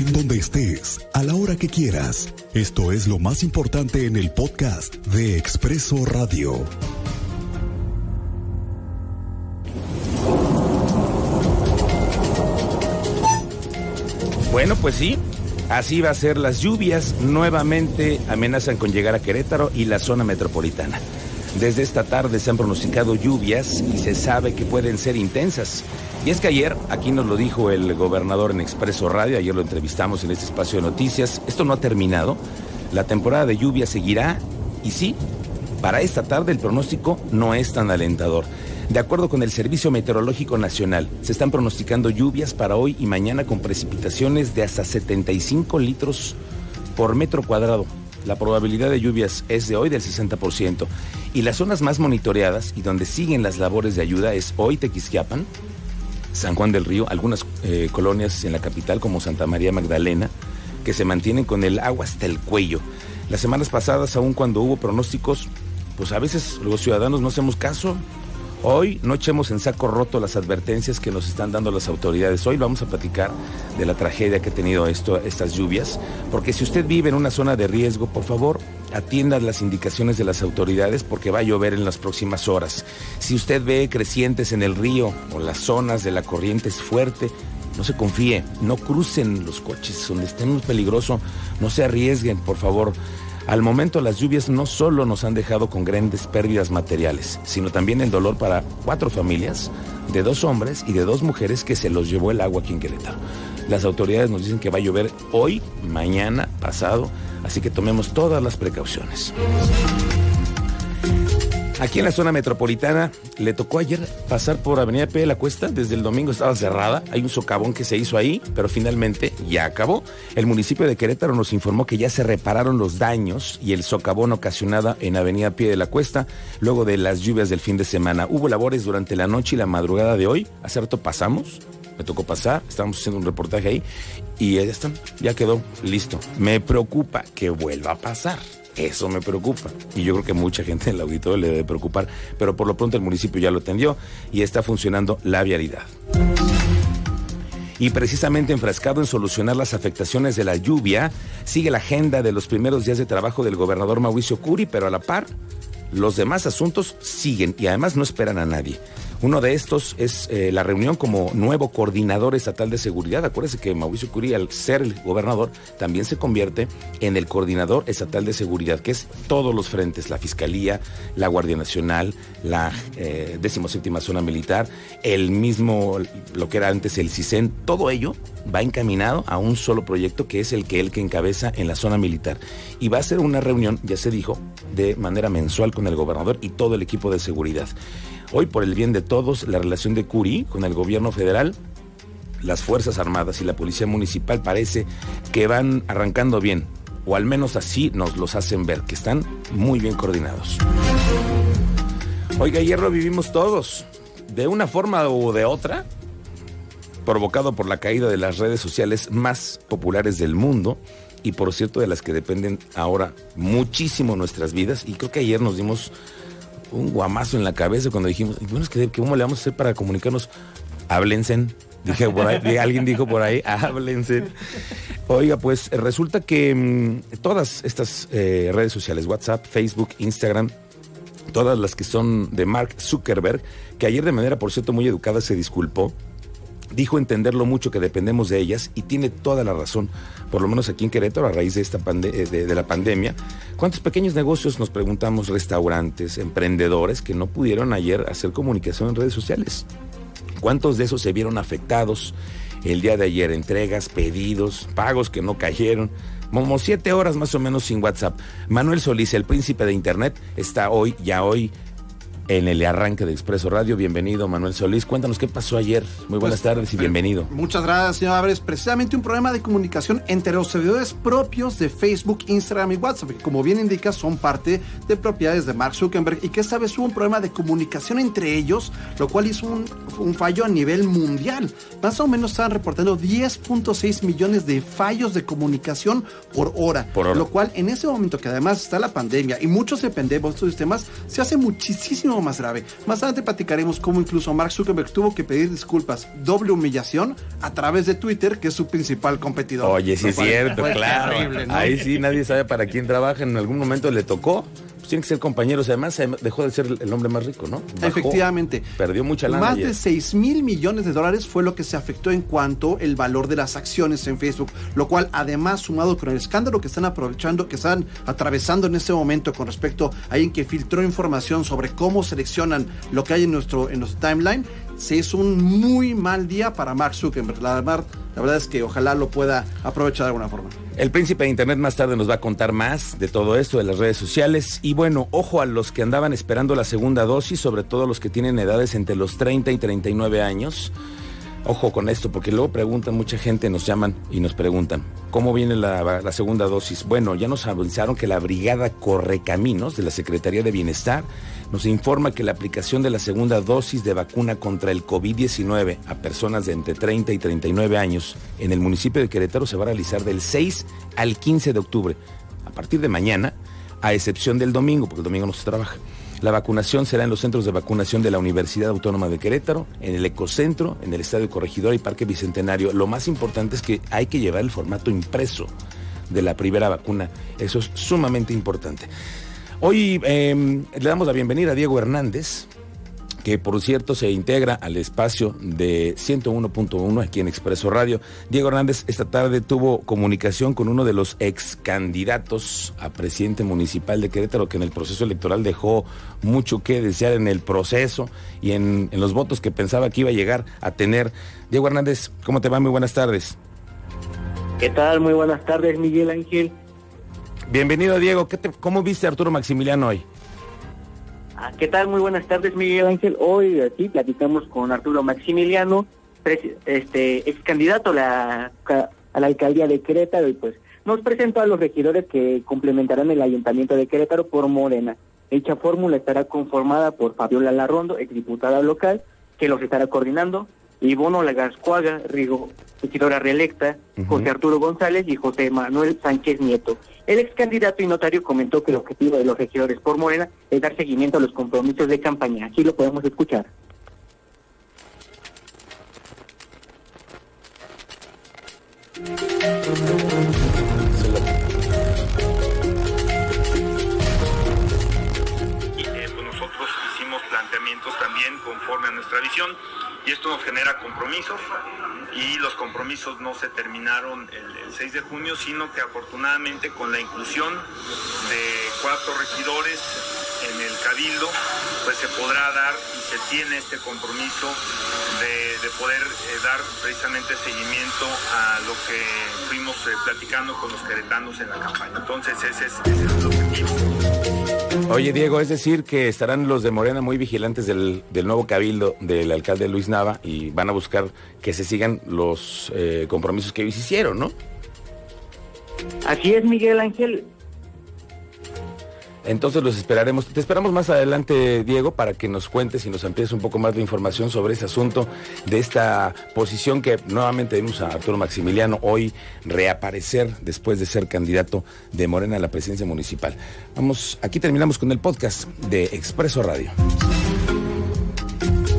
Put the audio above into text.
en donde estés, a la hora que quieras. Esto es lo más importante en el podcast de Expreso Radio. Bueno, pues sí, así va a ser. Las lluvias nuevamente amenazan con llegar a Querétaro y la zona metropolitana. Desde esta tarde se han pronosticado lluvias y se sabe que pueden ser intensas. Y es que ayer, aquí nos lo dijo el gobernador en Expreso Radio, ayer lo entrevistamos en este espacio de noticias, esto no ha terminado, la temporada de lluvia seguirá y sí, para esta tarde el pronóstico no es tan alentador. De acuerdo con el Servicio Meteorológico Nacional, se están pronosticando lluvias para hoy y mañana con precipitaciones de hasta 75 litros por metro cuadrado. La probabilidad de lluvias es de hoy del 60%. Y las zonas más monitoreadas y donde siguen las labores de ayuda es hoy Tequisquiapan, San Juan del Río, algunas eh, colonias en la capital como Santa María Magdalena, que se mantienen con el agua hasta el cuello. Las semanas pasadas, aun cuando hubo pronósticos, pues a veces los ciudadanos no hacemos caso, Hoy no echemos en saco roto las advertencias que nos están dando las autoridades. Hoy vamos a platicar de la tragedia que ha tenido esto, estas lluvias, porque si usted vive en una zona de riesgo, por favor, atienda las indicaciones de las autoridades porque va a llover en las próximas horas. Si usted ve crecientes en el río o las zonas de la corriente es fuerte, no se confíe, no crucen los coches donde estén muy peligroso, no se arriesguen, por favor. Al momento las lluvias no solo nos han dejado con grandes pérdidas materiales, sino también el dolor para cuatro familias, de dos hombres y de dos mujeres que se los llevó el agua aquí en Querétaro. Las autoridades nos dicen que va a llover hoy, mañana, pasado, así que tomemos todas las precauciones. Aquí en la zona metropolitana le tocó ayer pasar por Avenida P de la Cuesta. Desde el domingo estaba cerrada. Hay un socavón que se hizo ahí, pero finalmente ya acabó. El municipio de Querétaro nos informó que ya se repararon los daños y el socavón ocasionada en Avenida Pie de la Cuesta luego de las lluvias del fin de semana. Hubo labores durante la noche y la madrugada de hoy. Hace pasamos. Me tocó pasar, estábamos haciendo un reportaje ahí y ya están, ya quedó listo. Me preocupa que vuelva a pasar. Eso me preocupa. Y yo creo que mucha gente en el auditorio le debe preocupar. Pero por lo pronto el municipio ya lo atendió y está funcionando la vialidad. Y precisamente enfrascado en solucionar las afectaciones de la lluvia, sigue la agenda de los primeros días de trabajo del gobernador Mauricio Curi, pero a la par, los demás asuntos siguen y además no esperan a nadie. Uno de estos es eh, la reunión como nuevo coordinador estatal de seguridad. Acuérdese que Mauricio Curí, al ser el gobernador, también se convierte en el coordinador estatal de seguridad, que es todos los frentes, la Fiscalía, la Guardia Nacional, la eh, zona militar, el mismo, lo que era antes el CISEN, todo ello va encaminado a un solo proyecto que es el que él que encabeza en la zona militar. Y va a ser una reunión, ya se dijo, de manera mensual con el gobernador y todo el equipo de seguridad. Hoy, por el bien de todos, la relación de Curi con el gobierno federal, las Fuerzas Armadas y la Policía Municipal parece que van arrancando bien, o al menos así nos los hacen ver, que están muy bien coordinados. Oiga, ayer lo vivimos todos, de una forma o de otra, provocado por la caída de las redes sociales más populares del mundo y por cierto de las que dependen ahora muchísimo nuestras vidas. Y creo que ayer nos dimos un guamazo en la cabeza cuando dijimos, bueno, es que ¿cómo le vamos a hacer para comunicarnos? Háblense. Dije por ahí, alguien dijo por ahí, háblense. Oiga, pues resulta que mm, todas estas eh, redes sociales, WhatsApp, Facebook, Instagram, todas las que son de Mark Zuckerberg, que ayer de manera, por cierto, muy educada se disculpó, dijo entender lo mucho que dependemos de ellas y tiene toda la razón, por lo menos aquí en Querétaro a raíz de, esta eh, de, la pandemia. ¿Cuántos pequeños negocios nos preguntamos, restaurantes, emprendedores que no pudieron ayer hacer comunicación en redes sociales? ¿Cuántos de esos se vieron afectados el día de ayer? Entregas, pedidos, pagos que no cayeron. Como siete horas más o menos sin WhatsApp. Manuel Solís, el príncipe de Internet, está hoy, ya hoy, en el arranque de Expreso Radio. Bienvenido, Manuel Solís. Cuéntanos qué pasó ayer. Muy buenas pues, tardes y bienvenido. Muchas gracias, señor Álvarez. Precisamente un problema de comunicación entre los servidores propios de Facebook, Instagram y WhatsApp, que como bien indica son parte de propiedades de Mark Zuckerberg y que esta vez hubo un problema de comunicación entre ellos, lo cual hizo un, un fallo a nivel mundial. Más o menos estaban reportando 10.6 millones de fallos de comunicación por hora, por hora. Lo cual en ese momento que además está la pandemia y muchos dependemos de estos sistemas, se hace muchísimo más grave. Más adelante platicaremos cómo incluso Mark Zuckerberg tuvo que pedir disculpas, doble humillación, a través de Twitter, que es su principal competidor. Oye, sí es cierto, claro. Ahí sí nadie sabe para quién trabaja, en algún momento le tocó tienen que ser compañeros. Además, dejó de ser el hombre más rico, ¿no? Efectivamente. Perdió mucha lana. Más de 6 mil millones de dólares fue lo que se afectó en cuanto el valor de las acciones en Facebook, lo cual además sumado con el escándalo que están aprovechando, que están atravesando en este momento con respecto a alguien que filtró información sobre cómo seleccionan lo que hay en nuestro, en nuestro timeline, se es un muy mal día para Mark Zuckerberg. La, la verdad es que ojalá lo pueda aprovechar de alguna forma. El príncipe de Internet más tarde nos va a contar más de todo esto, de las redes sociales. Y bueno, ojo a los que andaban esperando la segunda dosis, sobre todo los que tienen edades entre los 30 y 39 años. Ojo con esto, porque luego preguntan, mucha gente nos llaman y nos preguntan, ¿cómo viene la, la, segunda dosis? Bueno, ya nos avisaron que la Brigada Correcaminos de la Secretaría de Bienestar nos informa que la aplicación de la segunda dosis de vacuna contra el COVID-19 a personas de entre 30 y 39 años en el municipio de Querétaro se va a realizar del 6 al 15 de octubre, a partir de mañana, a excepción del domingo, porque el domingo no se trabaja. La vacunación será en los centros de vacunación de la Universidad Autónoma de Querétaro, en el Ecocentro, en el Estadio Corregidor y Parque Bicentenario. Lo más importante es que hay que llevar el formato impreso de la primera vacuna. Eso es sumamente importante. Hoy em, le damos la bienvenida a Diego Hernández, que por cierto se integra al espacio de 101.1 aquí en Expreso Radio. Diego Hernández esta tarde tuvo comunicación con uno de los ex candidatos a presidente municipal de Querétaro, que en el proceso electoral dejó mucho que desear en el proceso y en, en los votos que pensaba que iba a llegar a tener. Diego Hernández, ¿cómo te va? Muy buenas tardes. ¿Qué tal? Muy buenas tardes, Miguel Ángel. Bienvenido, Diego. ¿Cómo viste a Arturo Maximiliano hoy? ¿Qué tal? Muy buenas tardes, Miguel Ángel. Hoy aquí platicamos con Arturo Maximiliano, este ex candidato a la, a la alcaldía de Querétaro y pues nos presentó a los regidores que complementarán el ayuntamiento de Querétaro por Morena. Dicha fórmula estará conformada por Fabiola Larrondo, exdiputada local, que los estará coordinando, Ivono Lagascuaga, Rigo, regidora reelecta, José Arturo González y José Manuel Sánchez Nieto. El ex candidato y notario comentó que el objetivo de los regidores por Morena es dar seguimiento a los compromisos de campaña. Aquí lo podemos escuchar. Y eh, pues nosotros hicimos planteamientos también conforme a nuestra visión y esto nos genera compromisos y los compromisos no se terminaron el, 6 de junio, sino que afortunadamente con la inclusión de cuatro regidores en el cabildo, pues se podrá dar y se tiene este compromiso de, poder eh, dar precisamente seguimiento a lo que fuimos eh, platicando con los queretanos en la campaña. Entonces ese es, ese es el objetivo. Oye, Diego, es decir que estarán los de Morena muy vigilantes del, nuevo cabildo del alcalde Luis Nava y van a buscar que se sigan los eh, compromisos que ellos hicieron, ¿no? Así es, Miguel Ángel. Entonces los esperaremos. Te esperamos más adelante, Diego, para que nos cuentes y nos amplíes un poco más de información sobre ese asunto de esta posición que nuevamente vimos a Arturo Maximiliano hoy reaparecer después de ser candidato de Morena a la presidencia municipal. Vamos, aquí terminamos con el podcast de Expreso Radio.